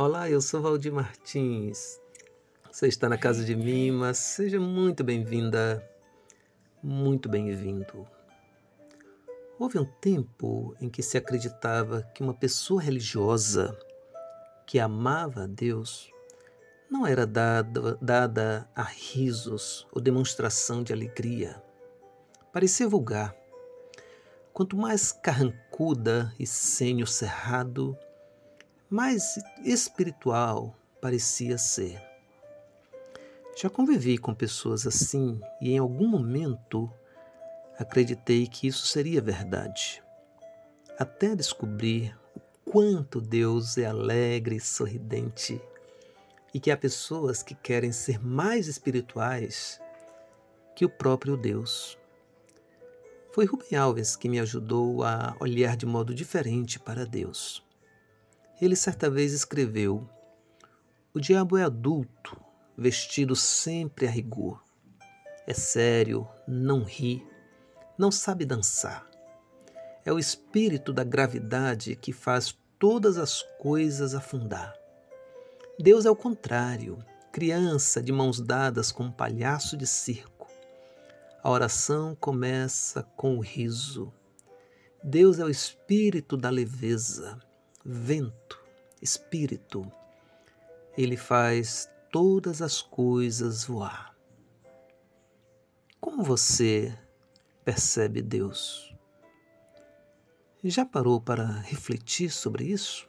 Olá, eu sou Valdir Martins. Você está na casa de Mima, seja muito bem-vinda, muito bem-vindo. Houve um tempo em que se acreditava que uma pessoa religiosa que amava a Deus não era dada, dada a risos ou demonstração de alegria. Parecia vulgar. Quanto mais carrancuda e senho cerrado, mais espiritual parecia ser. Já convivi com pessoas assim e em algum momento acreditei que isso seria verdade. Até descobrir o quanto Deus é alegre e sorridente e que há pessoas que querem ser mais espirituais que o próprio Deus. Foi Rubem Alves que me ajudou a olhar de modo diferente para Deus. Ele certa vez escreveu: O diabo é adulto, vestido sempre a rigor. É sério, não ri, não sabe dançar. É o espírito da gravidade que faz todas as coisas afundar. Deus é o contrário, criança de mãos dadas com um palhaço de circo. A oração começa com o riso. Deus é o espírito da leveza vento, espírito. Ele faz todas as coisas voar. Como você percebe Deus? Já parou para refletir sobre isso?